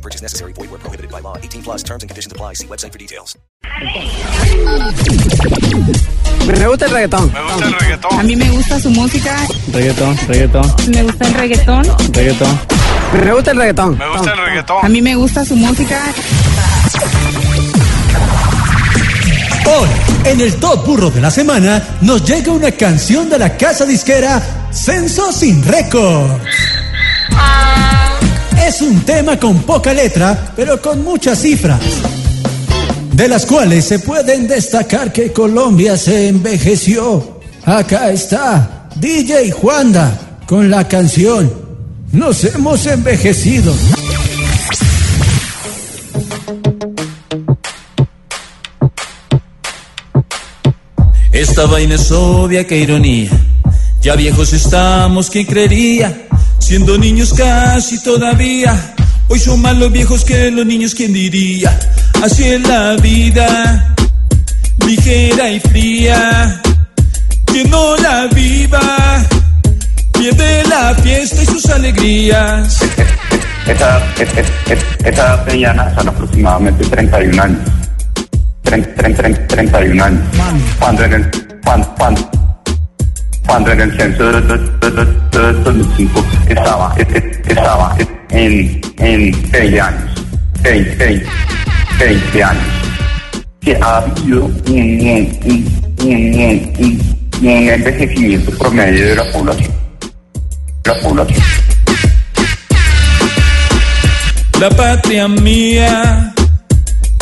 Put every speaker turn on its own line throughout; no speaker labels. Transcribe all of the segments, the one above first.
No purchase necessary. Void where prohibited by law. 18 plus terms and conditions apply. See website for details.
Me gusta el reggaetón.
Me gusta el reggaetón.
A mí me gusta su música,
Reggaetón, reggaetón,
me gusta el reggaetón,
reggaetón. Me gusta el reggaetón.
Me gusta el
a
reggaetón.
mí me gusta su música.
Hoy, en el Top Burro de la Semana, nos llega una canción de la casa disquera Censo Sin Récords. Es un tema con poca letra, pero con muchas cifras, de las cuales se pueden destacar que Colombia se envejeció. Acá está DJ Juanda con la canción Nos hemos envejecido.
Esta vaina es obvia, qué ironía. Ya viejos estamos, ¿quién creería? Siendo niños casi todavía. Hoy son más los viejos que los niños, ¿quién diría? Así es la vida, ligera y fría. Quien no la viva, pierde la fiesta y sus alegrías.
Esa, es- es- es- esa edad de Diana son aproximadamente 31 años. Tren- tren- tren- 31 años. Cuando en el, cuando, cuando, cuando en el censo de 2005 estaba, es- es- estaba en, en 20 años. 20, 20, 20 años. Que ha habido un, un- un- un envejecimiento promedio de la población. La población.
La patria mía,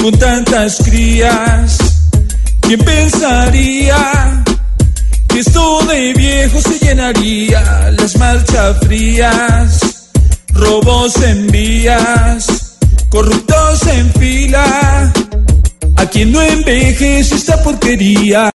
con tantas crías, ¿quién pensaría que esto de viejo se llenaría? Frías, robos en vías, corruptos en fila, a quien no envejece esta porquería.